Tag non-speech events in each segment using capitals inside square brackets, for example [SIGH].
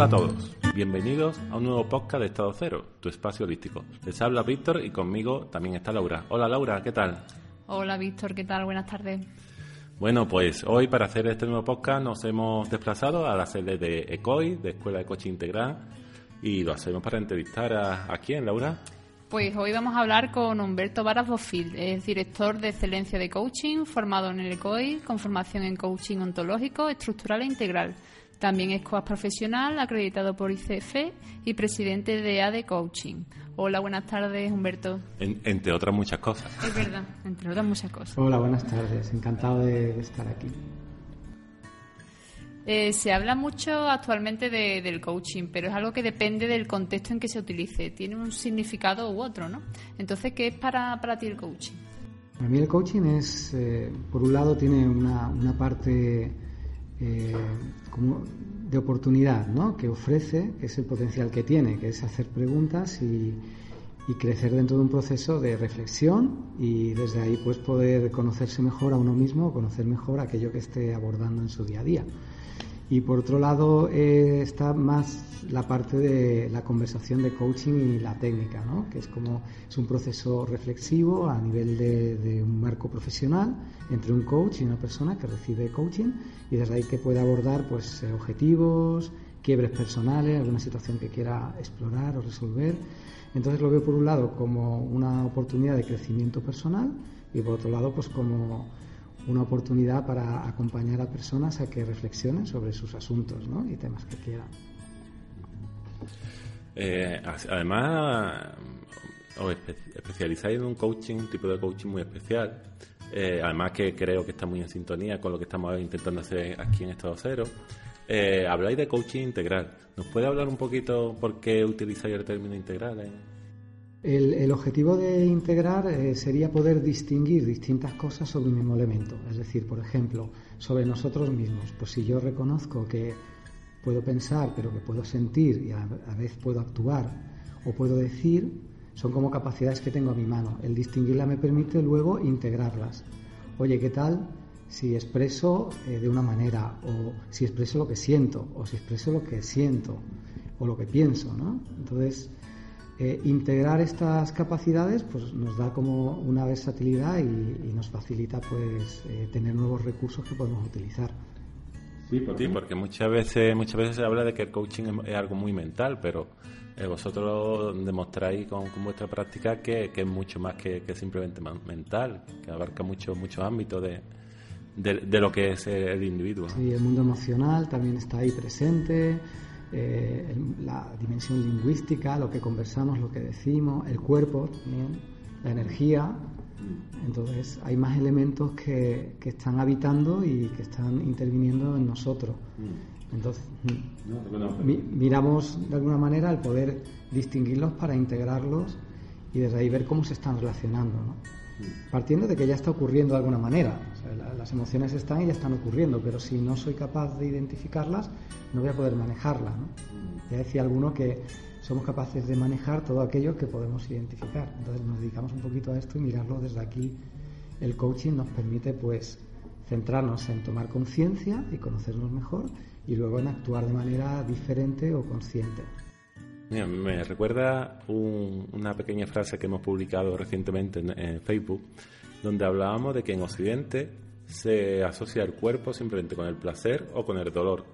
Hola a todos, bienvenidos a un nuevo podcast de Estado Cero, tu espacio holístico. Les habla Víctor y conmigo también está Laura. Hola Laura, ¿qué tal? Hola Víctor, ¿qué tal? Buenas tardes. Bueno, pues hoy para hacer este nuevo podcast nos hemos desplazado a la sede de ECOI, de Escuela de Coche Integral, y lo hacemos para entrevistar a, a quién, Laura. Pues hoy vamos a hablar con Humberto Varas Bofil, es director de excelencia de coaching, formado en el ECOI, con formación en coaching ontológico, estructural e integral. También es coach profesional, acreditado por ICF y presidente de ADE Coaching. Hola, buenas tardes, Humberto. En- entre otras muchas cosas. Es verdad, entre otras muchas cosas. Hola, buenas tardes. Encantado de, de estar aquí. Eh, se habla mucho actualmente de- del coaching, pero es algo que depende del contexto en que se utilice. Tiene un significado u otro, ¿no? Entonces, ¿qué es para, para ti el coaching? Para mí el coaching es, eh, por un lado, tiene una, una parte eh, como de oportunidad, ¿no? Que ofrece, que es el potencial que tiene, que es hacer preguntas y, y crecer dentro de un proceso de reflexión y desde ahí pues poder conocerse mejor a uno mismo, conocer mejor aquello que esté abordando en su día a día. Y por otro lado eh, está más la parte de la conversación de coaching y la técnica, ¿no? que es como es un proceso reflexivo a nivel de, de un marco profesional entre un coach y una persona que recibe coaching y desde ahí que puede abordar pues eh, objetivos, quiebres personales, alguna situación que quiera explorar o resolver. Entonces lo veo por un lado como una oportunidad de crecimiento personal y por otro lado pues como una oportunidad para acompañar a personas a que reflexionen sobre sus asuntos ¿no? y temas que quieran. Eh, además, os espe- especializáis en un coaching, un tipo de coaching muy especial. Eh, además que creo que está muy en sintonía con lo que estamos intentando hacer aquí en Estado Cero. Eh, habláis de coaching integral. ¿Nos puede hablar un poquito por qué utilizáis el término integral? El, objetivo de integrar eh, sería poder distinguir distintas cosas sobre un mismo elemento. Es decir, por ejemplo, sobre nosotros mismos. Pues si yo reconozco que puedo pensar, pero que puedo sentir y a la vez puedo actuar o puedo decir, son como capacidades que tengo a mi mano. El distinguirlas me permite luego integrarlas. Oye, ¿qué tal si expreso eh, de una manera o si expreso lo que siento o si expreso lo que siento o lo que pienso, ¿no? Entonces, eh, integrar estas capacidades pues nos da como una versatilidad y, y nos facilita pues eh, tener nuevos recursos que podemos utilizar. Sí, porque muchas veces, muchas veces se habla de que el coaching es, es algo muy mental, pero eh, vosotros demostráis con, con vuestra práctica que, que es mucho más que, que simplemente mental, que abarca muchos muchos ámbitos de, de, de lo que es el individuo. Y el mundo emocional también está ahí presente, eh, la dimensión lingüística, lo que conversamos, lo que decimos, el cuerpo también, la energía. Entonces hay más elementos que, que están habitando y que están interviniendo en nosotros. Entonces mm, mi- miramos de alguna manera el poder distinguirlos para integrarlos y desde ahí ver cómo se están relacionando. ¿no? Partiendo de que ya está ocurriendo de alguna manera. Las emociones están y ya están ocurriendo, pero si no soy capaz de identificarlas, no voy a poder manejarlas. ¿no? Ya decía alguno que somos capaces de manejar todo aquello que podemos identificar. Entonces nos dedicamos un poquito a esto y mirarlo desde aquí. El coaching nos permite pues centrarnos en tomar conciencia y conocernos mejor y luego en actuar de manera diferente o consciente. Mira, me recuerda un- una pequeña frase que hemos publicado recientemente en, Facebook, donde hablábamos de que en Occidente se asocia el cuerpo simplemente con el placer o con el dolor.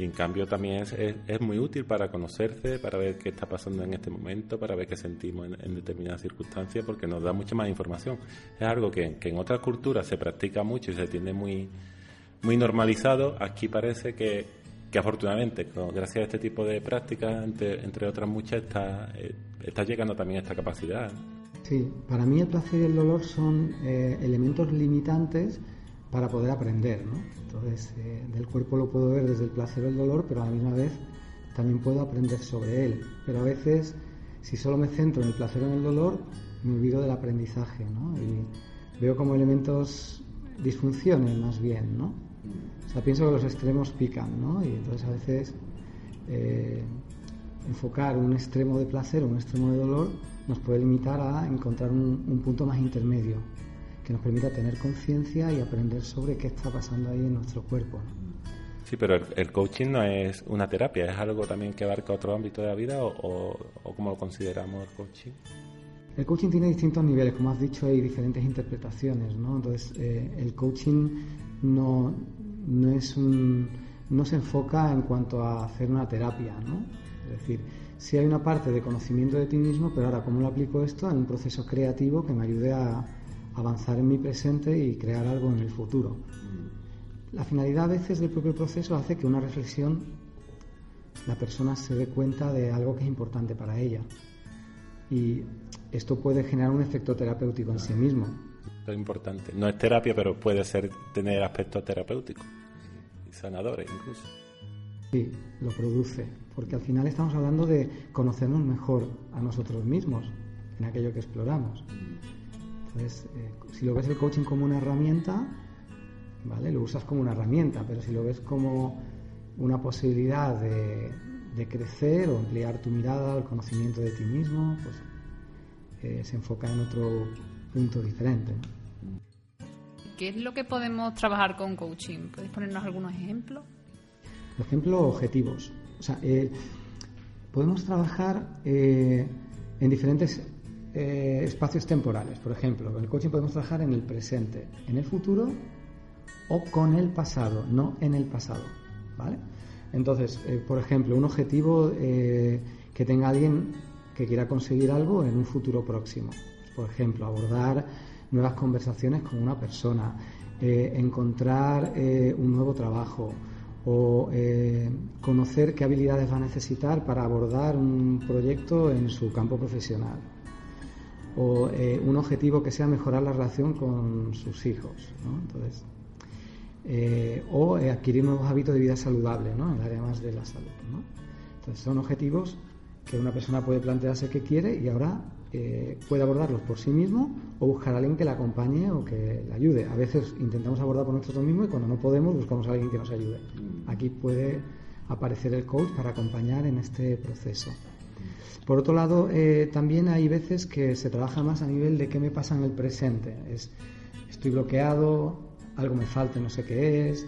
Y en cambio también es, es- es muy útil para conocerse, para ver qué está pasando en este momento, para ver qué sentimos en, en determinadas circunstancias, porque nos da mucha más información. Es algo que, que en otras culturas se practica mucho y se tiene muy, muy normalizado. Aquí parece que que afortunadamente, gracias a este tipo de prácticas, entre, otras muchas, está, eh, está llegando también a esta capacidad. Sí, para mí el placer y el dolor son eh, elementos limitantes para poder aprender, ¿no? Entonces, eh, del cuerpo lo puedo ver desde el placer o el dolor, pero a la misma vez también puedo aprender sobre él. Pero a veces, si solo me centro en el placer o en el dolor, me olvido del aprendizaje, ¿no? Y veo como elementos disfunciones más bien, ¿no? O sea, pienso que los extremos pican, ¿no? Y entonces a veces eh, enfocar un extremo de placer o un extremo de dolor nos puede limitar a encontrar un, punto más intermedio que nos permita tener conciencia y aprender sobre qué está pasando ahí en nuestro cuerpo. Sí, pero el, coaching no es una terapia, es algo también que abarca otro ámbito de la vida o, o, cómo lo consideramos el coaching. El coaching tiene distintos niveles, como has dicho, hay diferentes interpretaciones, ¿no? Entonces, eh, el coaching no, no es un, no se enfoca en cuanto a hacer una terapia, ¿no? Es decir, sí hay una parte de conocimiento de ti mismo, pero ahora, ¿cómo lo aplico esto en un proceso creativo que me ayude a avanzar en mi presente y crear algo en el futuro? La finalidad a veces del propio proceso hace que una reflexión la persona se dé cuenta de algo que es importante para ella. Y esto puede generar un efecto terapéutico en sí mismo. Es importante. No es terapia, pero puede ser tener aspectos terapéuticos y sanadores incluso. Sí, lo produce, porque al final estamos hablando de conocernos mejor a nosotros mismos en aquello que exploramos. Entonces, eh, si lo ves el coaching como una herramienta, ¿vale? Lo usas como una herramienta, pero si lo ves como una posibilidad de, crecer o ampliar tu mirada al conocimiento de ti mismo, pues eh, se enfoca en otro punto diferente. ¿Qué es lo que podemos trabajar con coaching? ¿Puedes ponernos algunos ejemplos? Por ejemplo, objetivos. O sea, eh, podemos trabajar eh, en diferentes eh, espacios temporales. Por ejemplo, con el coaching podemos trabajar en el presente, en el futuro o con el pasado, no en el pasado. ¿Vale? Entonces, por ejemplo, un objetivo que tenga alguien que quiera conseguir algo en un futuro próximo. Por ejemplo, abordar nuevas conversaciones con una persona, encontrar un nuevo trabajo, o eh, conocer qué habilidades va a necesitar para abordar un proyecto en su campo profesional o eh, un objetivo que sea mejorar la relación con sus hijos entonces eh, o adquirir nuevos hábitos de vida saludable ¿no? en el área más de la salud entonces son objetivos que una persona puede plantearse que quiere y ahora eh, puede abordarlos por sí mismo o buscar a alguien que la acompañe o que le ayude. A veces intentamos abordar por nosotros mismos y cuando no podemos buscamos a alguien que nos ayude. Mm. Aquí puede aparecer el coach para acompañar en este proceso. Por otro lado, eh, también hay veces que se trabaja más a nivel de qué me pasa en el presente. Es, estoy bloqueado, algo me falta, no sé qué es,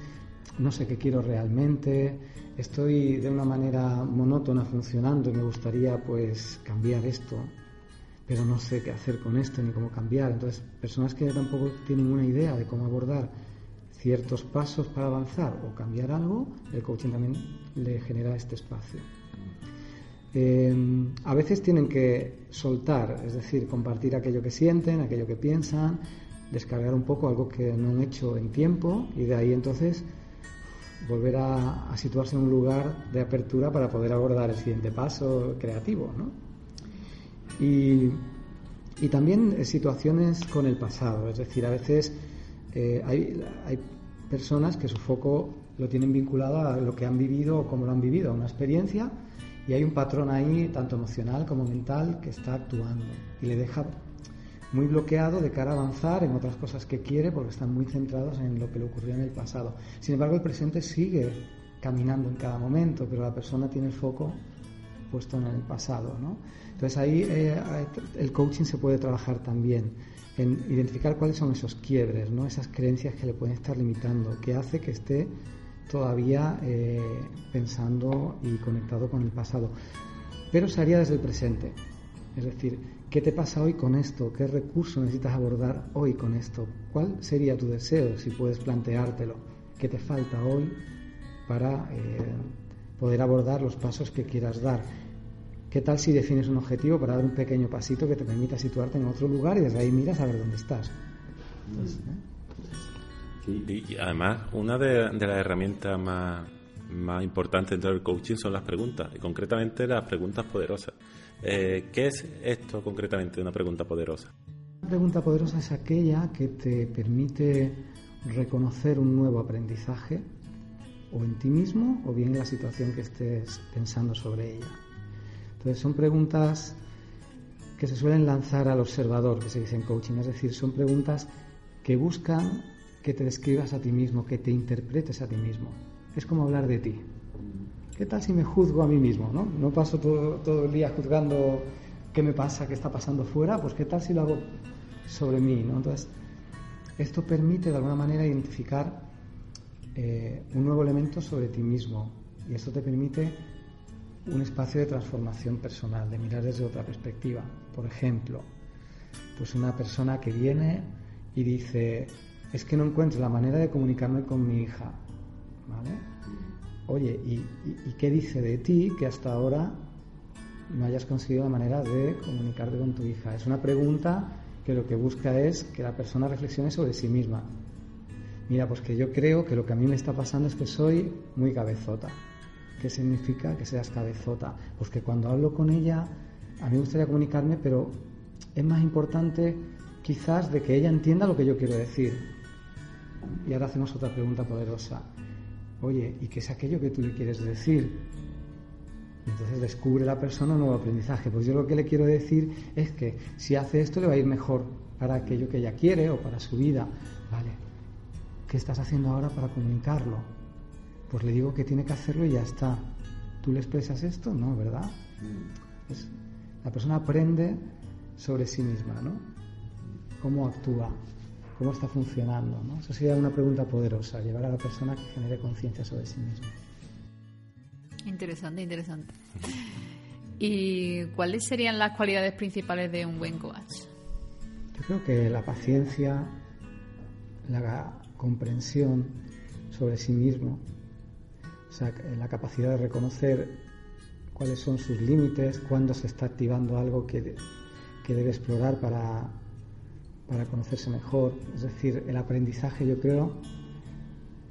no sé qué quiero realmente, estoy de una manera monótona funcionando y me gustaría pues cambiar esto pero no sé qué hacer con esto ni cómo cambiar. Entonces, personas que tampoco tienen una idea de cómo abordar ciertos pasos para avanzar o cambiar algo, el coaching también le genera este espacio. Eh, a veces tienen que soltar, es decir, compartir aquello que sienten, aquello que piensan, descargar un poco algo que no han hecho en tiempo y de ahí entonces volver a, a situarse en un lugar de apertura para poder abordar el siguiente paso creativo. ¿no? Y, y también eh, situaciones con el pasado, es decir, a veces eh, hay, hay personas que su foco lo tienen vinculado a lo que han vivido o cómo lo han vivido, a una experiencia, y hay un patrón ahí, tanto emocional como mental, que está actuando y le deja muy bloqueado de cara a avanzar en otras cosas que quiere porque están muy centrados en lo que le ocurrió en el pasado. Sin embargo, el presente sigue caminando en cada momento, pero la persona tiene el foco puesto en el pasado. ¿no? Entonces ahí eh, el coaching se puede trabajar también en identificar cuáles son esos quiebres, ¿no? esas creencias que le pueden estar limitando, que hace que esté todavía eh, pensando y conectado con el pasado. Pero se haría desde el presente. Es decir, ¿qué te pasa hoy con esto? ¿Qué recurso necesitas abordar hoy con esto? ¿Cuál sería tu deseo si puedes planteártelo? ¿Qué te falta hoy para eh, poder abordar los pasos que quieras dar. ¿Qué tal si defines un objetivo para dar un pequeño pasito que te permita situarte en otro lugar y desde ahí miras a ver dónde estás? ¿eh? y además, una de, las herramientas más, más importantes dentro del coaching son las preguntas, y concretamente las preguntas poderosas. Eh, ¿Qué es esto concretamente, una pregunta poderosa? Una pregunta poderosa es aquella que te permite reconocer un nuevo aprendizaje o en ti mismo o bien en la situación que estés pensando sobre ella. Entonces son preguntas que se suelen lanzar al observador, que se dice en coaching, es decir, son preguntas que buscan que te describas a ti mismo, que te interpretes a ti mismo. Es como hablar de ti. ¿Qué tal si me juzgo a mí mismo? No, no paso todo, todo el día juzgando qué me pasa, qué está pasando fuera, pues qué tal si lo hago sobre mí. Entonces, esto permite de alguna manera identificar eh, un nuevo elemento sobre ti mismo y esto te permite un espacio de transformación personal, de mirar desde otra perspectiva. Por ejemplo, pues una persona que viene y dice, es que no encuentro la manera de comunicarme con mi hija. ¿Vale? Oye, ¿y, qué dice de ti que hasta ahora no hayas conseguido la manera de comunicarte con tu hija? Es una pregunta que lo que busca es que la persona reflexione sobre sí misma. Mira, pues que yo creo que lo que a mí me está pasando es que soy muy cabezota. ¿Qué significa que seas cabezota? Pues que cuando hablo con ella, a mí me gustaría comunicarme, pero es más importante quizás de que ella entienda lo que yo quiero decir. Y ahora hacemos otra pregunta poderosa. Oye, ¿y qué es aquello que tú le quieres decir? Y entonces descubre la persona un nuevo aprendizaje. Pues yo lo que le quiero decir es que si hace esto le va a ir mejor para aquello que ella quiere o para su vida. Vale, ¿qué estás haciendo ahora para comunicarlo? Pues le digo que tiene que hacerlo y ya está. ¿Tú le expresas esto? No, ¿verdad? Pues la persona aprende sobre sí misma, ¿no? Cómo actúa, cómo está funcionando. ¿no? Eso sería una pregunta poderosa, llevar a la persona a que genere conciencia sobre sí misma. Interesante, interesante. ¿Y cuáles serían las cualidades principales de un buen coach? Yo creo que la paciencia, la comprensión sobre sí mismo, o sea, la capacidad de reconocer cuáles son sus límites, cuándo se está activando algo que, que debe explorar para para conocerse mejor. Es decir, el aprendizaje, yo creo,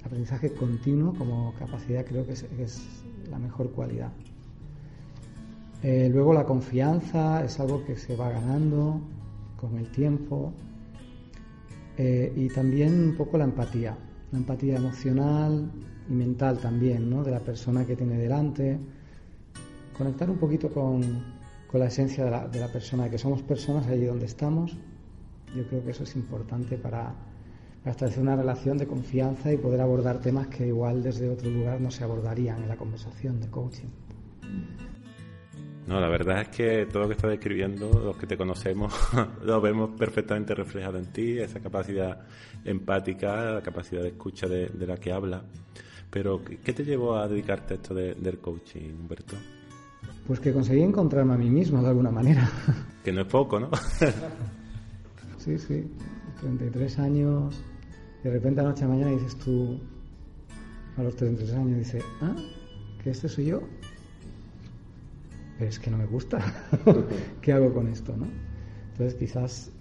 aprendizaje continuo como capacidad creo que es, la mejor cualidad. Eh, luego la confianza es algo que se va ganando con el tiempo eh, y también un poco la empatía, la empatía emocional y mental también, ¿no? De la persona que tiene delante. Conectar un poquito con, con la esencia de la, de la persona, que somos personas allí donde estamos yo creo que eso es importante para, establecer una relación de confianza y poder abordar temas que igual desde otro lugar no se abordarían en la conversación de coaching. No, la verdad es que todo lo que estás describiendo, los que te conocemos, [LAUGHS] lo vemos perfectamente reflejado en ti, esa capacidad empática, la capacidad de escucha de, la que habla. Pero, ¿qué te llevó a dedicarte a esto del coaching, Humberto? Pues que conseguí encontrarme a mí mismo de alguna manera. [LAUGHS] Que no es poco, ¿no? [LAUGHS] Sí, sí, 33 años, de repente a noche a mañana dices tú, a los 33 años, dices, ah, que este soy yo. Pero es que no me gusta. [LAUGHS] [LAUGHS] ¿Qué hago con esto? ¿no? Entonces quizás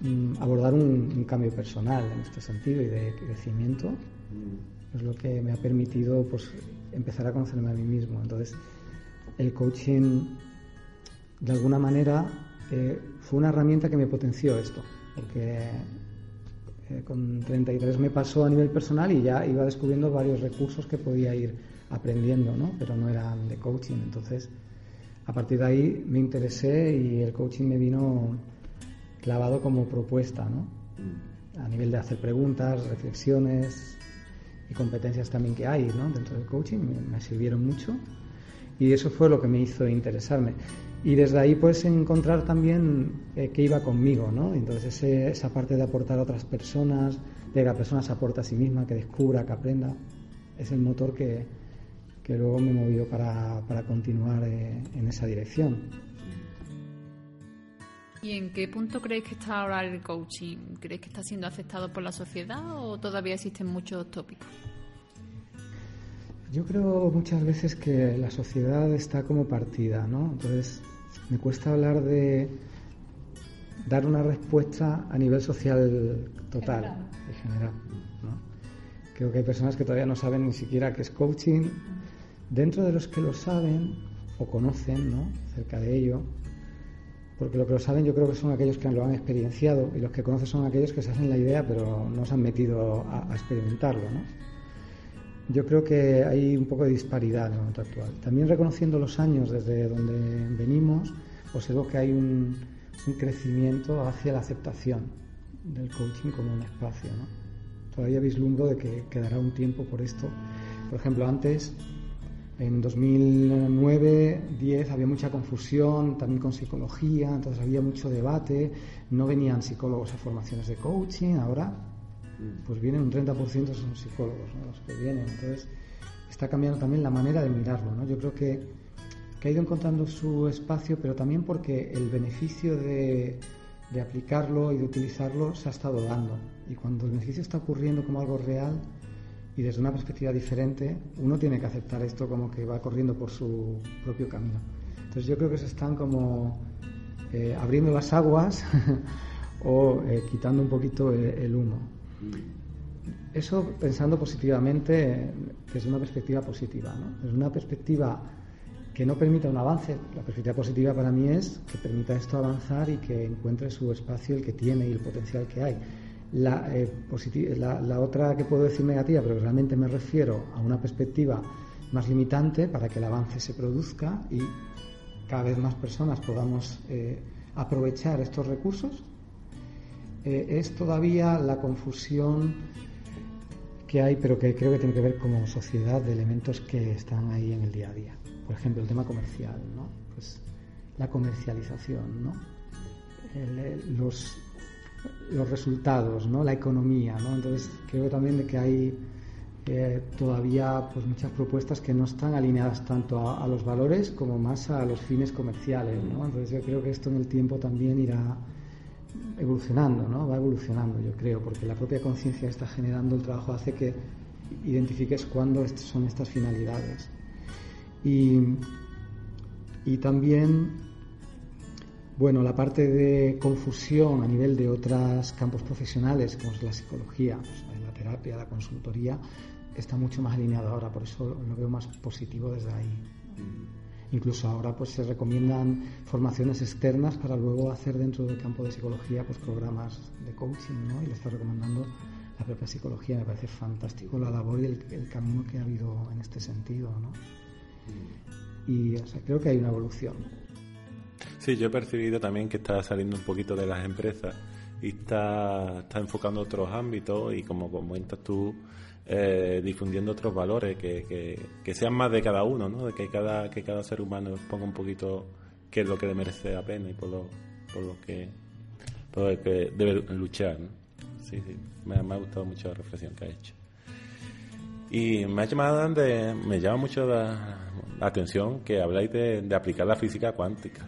mm, abordar un, cambio personal en este sentido y de crecimiento es lo que me ha permitido pues, empezar a conocerme a mí mismo. Entonces el coaching de alguna manera eh, fue una herramienta que me potenció esto porque eh, con 33 me pasó a nivel personal y ya iba descubriendo varios recursos que podía ir aprendiendo, ¿no? pero no eran de coaching. Entonces, a partir de ahí me interesé y el coaching me vino clavado como propuesta, ¿no? a nivel de hacer preguntas, reflexiones y competencias también que hay ¿no? dentro del coaching, me sirvieron mucho y eso fue lo que me hizo interesarme y desde ahí pues encontrar también eh, que iba conmigo, ¿no? Entonces esa parte de aportar a otras personas, de que la persona se aporte a sí misma, que descubra, que aprenda, es el motor que, que luego me movió para, para continuar eh, en esa dirección. ¿Y en qué punto crees que está ahora el coaching? ¿Crees que está siendo aceptado por la sociedad o todavía existen muchos tópicos? Yo creo muchas veces que la sociedad está como partida, ¿no? Entonces, me cuesta hablar de dar una respuesta a nivel social total, en general. ¿no? Creo que hay personas que todavía no saben ni siquiera qué es coaching Dentro de los que lo saben o conocen, ¿no? Cerca de ello, porque lo que lo saben yo creo que son aquellos que lo han experienciado y los que conocen son aquellos que se hacen la idea pero no se han metido a, experimentarlo, ¿no? Yo creo que hay un poco de disparidad en el momento actual. También reconociendo los años desde donde venimos, observo que hay un, un crecimiento hacia la aceptación del coaching como un espacio. ¿no? Todavía vislumbro de que quedará un tiempo por esto. Por ejemplo, antes, en 2009-10, había mucha confusión también con psicología, entonces había mucho debate, no venían psicólogos a formaciones de coaching, ahora pues vienen un 30% son psicólogos los que vienen, entonces está cambiando también la manera de mirarlo. ¿no? Yo creo que que ha ido encontrando su espacio, pero también porque el beneficio de, aplicarlo y de utilizarlo se ha estado dando. Y cuando el beneficio está ocurriendo como algo real y desde una perspectiva diferente, uno tiene que aceptar esto como que va corriendo por su propio camino. Entonces yo creo que se están como eh, abriendo las aguas [LAUGHS] o eh, quitando un poquito el, el, humo. Eso pensando positivamente desde una perspectiva positiva. ¿no? Desde una perspectiva que no permita un avance. La perspectiva positiva para mí es que permita esto avanzar y que encuentre su espacio el que tiene y el potencial que hay. La, eh, la, otra que puedo decir negativa, pero realmente me refiero a una perspectiva más limitante para que el avance se produzca y cada vez más personas podamos eh, aprovechar estos recursos, eh, es todavía la confusión que hay, pero que creo que tiene que ver como sociedad de elementos que están ahí en el día a día por ejemplo, el tema comercial, ¿no? Pues la comercialización, ¿no? los, los resultados, ¿no? La economía, ¿no? Entonces creo también de que hay eh, todavía pues muchas propuestas que no están alineadas tanto a, los valores como más a los fines comerciales, ¿no? Entonces yo creo que esto en el tiempo también irá evolucionando, ¿no? Va evolucionando, yo creo, porque la propia conciencia que está generando el trabajo hace que identifiques cuándo son estas finalidades. Y, también, bueno, la parte de confusión a nivel de otros campos profesionales, como es la psicología, la terapia, la consultoría, está mucho más alineado ahora, por eso lo veo más positivo desde ahí. Incluso ahora pues se recomiendan formaciones externas para luego hacer dentro del campo de psicología pues programas de coaching, ¿no? Y le está recomendando la propia psicología. Me parece fantástico la labor y el, el camino que ha habido en este sentido, ¿no? Y creo que hay una evolución. Sí, yo he percibido también que está saliendo un poquito de las empresas y está, está enfocando otros ámbitos y como comentas tú, eh, difundiendo otros valores que, que, sean más de cada uno, ¿no? de que cada, que cada ser humano ponga un poquito qué es lo que le merece la pena y por lo, por lo, que, por lo que debe luchar. Sí, sí, me, ha gustado mucho la reflexión que ha hecho. Y me ha llamado me llama mucho la, atención que habláis de, aplicar la física cuántica.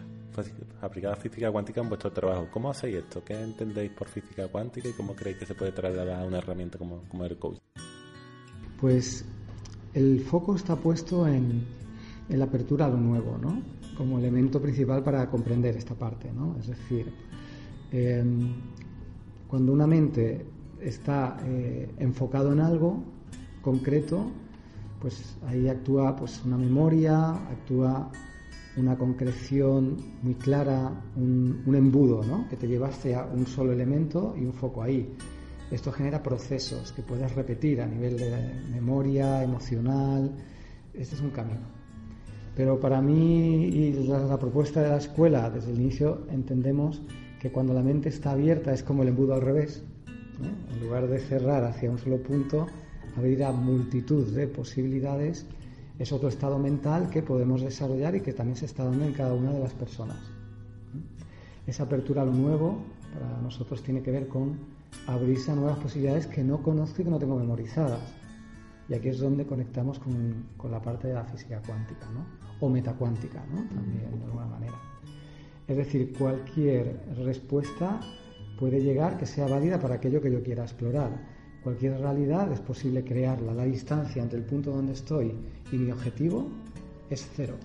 Aplicar la física cuántica en vuestro trabajo. ¿Cómo hacéis esto? ¿Qué entendéis por física cuántica y cómo creéis que se puede trasladar a una herramienta como, el coach? Pues el foco está puesto en, en, la apertura a lo nuevo, ¿no? Como elemento principal para comprender esta parte, ¿no? Es decir, em, cuando una mente está eh, enfocado en algo, concreto, pues ahí actúa pues una memoria, actúa una concreción muy clara, un, embudo, ¿no? que te lleva hacia un solo elemento y un foco ahí. Esto genera procesos que puedes repetir a nivel de memoria, emocional. Este es un camino. Pero para mí y la, propuesta de la escuela, desde el inicio entendemos que cuando la mente está abierta es como el embudo al revés. En lugar de cerrar hacia un solo punto, abrir a multitud de posibilidades, es otro estado mental que podemos desarrollar y que también se está dando en cada una de las personas. Esa apertura a lo nuevo para nosotros tiene que ver con abrirse a nuevas posibilidades que no conozco y que no tengo memorizadas. Y aquí es donde conectamos con, con la parte de la física cuántica, ¿no? O metacuántica, ¿no? También de alguna manera. Es decir, cualquier respuesta puede llegar que sea válida para aquello que yo quiera explorar Cualquier realidad es posible crearla. La distancia entre el punto donde estoy y mi objetivo es cero.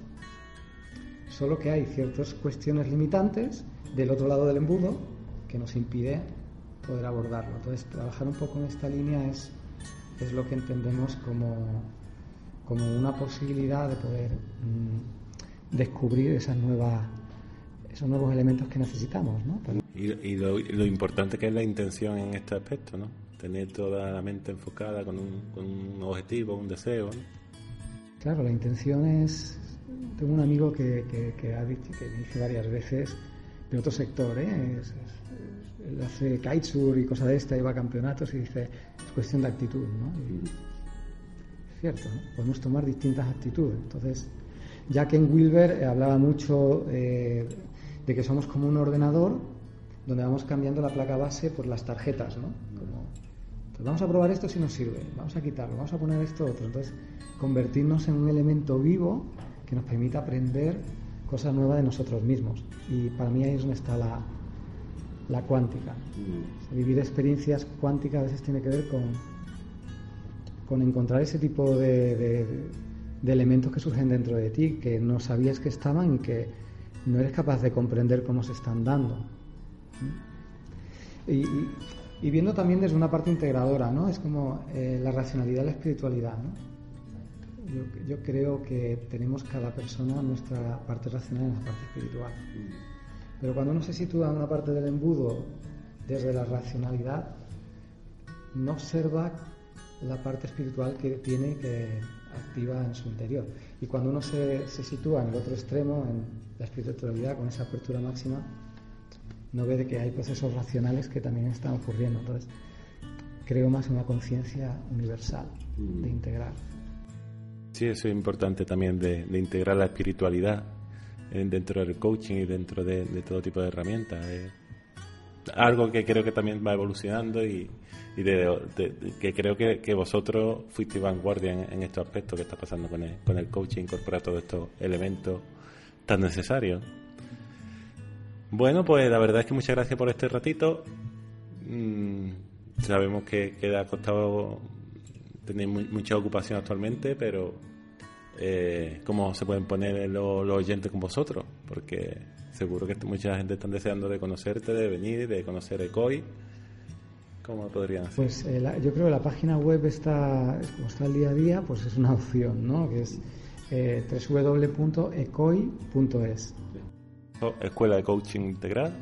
Solo que hay ciertas cuestiones limitantes del otro lado del embudo que nos impide poder abordarlo. Entonces, trabajar un poco en esta línea es, es lo que entendemos como como una posibilidad de poder mm, descubrir esos nuevos elementos que necesitamos. ¿no? Y, lo, importante que es la intención en este aspecto, ¿no? Tener toda la mente enfocada con un, objetivo, un deseo. Claro, la intención es. Tengo un amigo que, ha dicho, que dice varias veces de otro sector, ¿eh? él hace kitesurf y cosas de esta, lleva campeonatos y dice es cuestión de actitud, ¿no? es cierto, podemos tomar distintas actitudes. Entonces, Jack en Wilber hablaba mucho eh, de que somos como un ordenador donde vamos cambiando la placa base por las tarjetas, ¿no? Vamos a probar esto si nos sirve, vamos a quitarlo, vamos a poner esto otro. Entonces, convertirnos en un elemento vivo que nos permita aprender cosas nuevas de nosotros mismos. Y para mí ahí es donde está la, la cuántica. Mm. vivir experiencias cuánticas a veces tiene que ver con, con encontrar ese tipo de, de elementos que surgen dentro de ti, que no sabías que estaban y que no eres capaz de comprender cómo se están dando. Y, viendo también desde una parte integradora, ¿no? Es como eh, la racionalidad y la espiritualidad, ¿no? Yo, creo que tenemos cada persona nuestra parte racional y nuestra parte espiritual. Pero cuando uno se sitúa en una parte del embudo desde la racionalidad, no observa la parte espiritual que tiene que activa en su interior. Y cuando uno se, se sitúa en el otro extremo, en la espiritualidad, con esa apertura máxima, no ve de que hay procesos racionales que también están ocurriendo. Entonces, creo más en una conciencia universal, de mm. integrar. Sí, eso es importante también de, integrar la espiritualidad dentro del coaching y dentro de, todo tipo de herramientas. algo que creo que también va evolucionando y, que creo que, vosotros fuisteis vanguardia en, en, estos aspectos que está pasando con el, con el coaching, incorporar todos estos elementos tan necesarios. Bueno, pues la verdad es que muchas gracias por este ratito. Mm, sabemos que, que ha costado tener mucha ocupación actualmente, pero eh, ¿cómo se pueden poner los, oyentes con vosotros? Porque seguro que mucha gente está deseando de conocerte, de venir, de conocer ECOI. ¿Cómo podrían hacer? Pues eh, yo creo que la página web está, como está el día a día, pues es una opción, ¿no? Que es eh, www.ecoi.es. Escuela de Coaching Integral.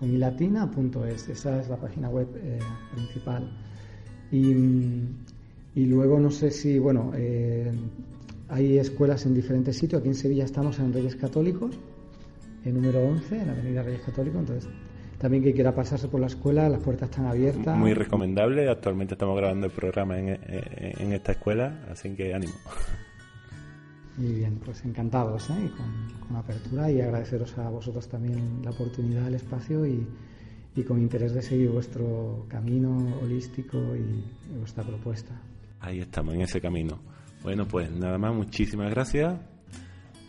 Unilatina.es, esa es la página web eh, principal. Y, y, luego no sé si, bueno, eh, hay escuelas en diferentes sitios. Aquí en Sevilla estamos en Reyes Católicos, en número 11, en la Avenida Reyes Católicos. Entonces, también que quiera pasarse por la escuela, las puertas están abiertas. Muy recomendable. Actualmente estamos grabando el programa en, en esta escuela, así que ánimo. Muy bien, pues encantados ¿eh? y con, apertura y agradeceros a vosotros también la oportunidad, el espacio y, y con interés de seguir vuestro camino holístico y, vuestra propuesta. Ahí estamos, en ese camino. Bueno, pues nada más, muchísimas gracias.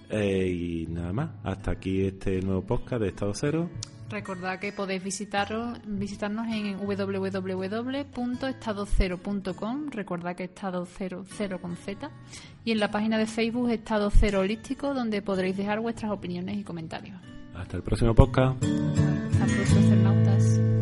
Eh, y nada más, hasta aquí este nuevo podcast de Estado Cero. Recordad que podéis visitarnos en www.estadocero.com. Recordad que Estado Cero, cero con Z. Y en la página de Facebook Estado Cero Holístico, donde podréis dejar vuestras opiniones y comentarios. Hasta el próximo podcast. Hasta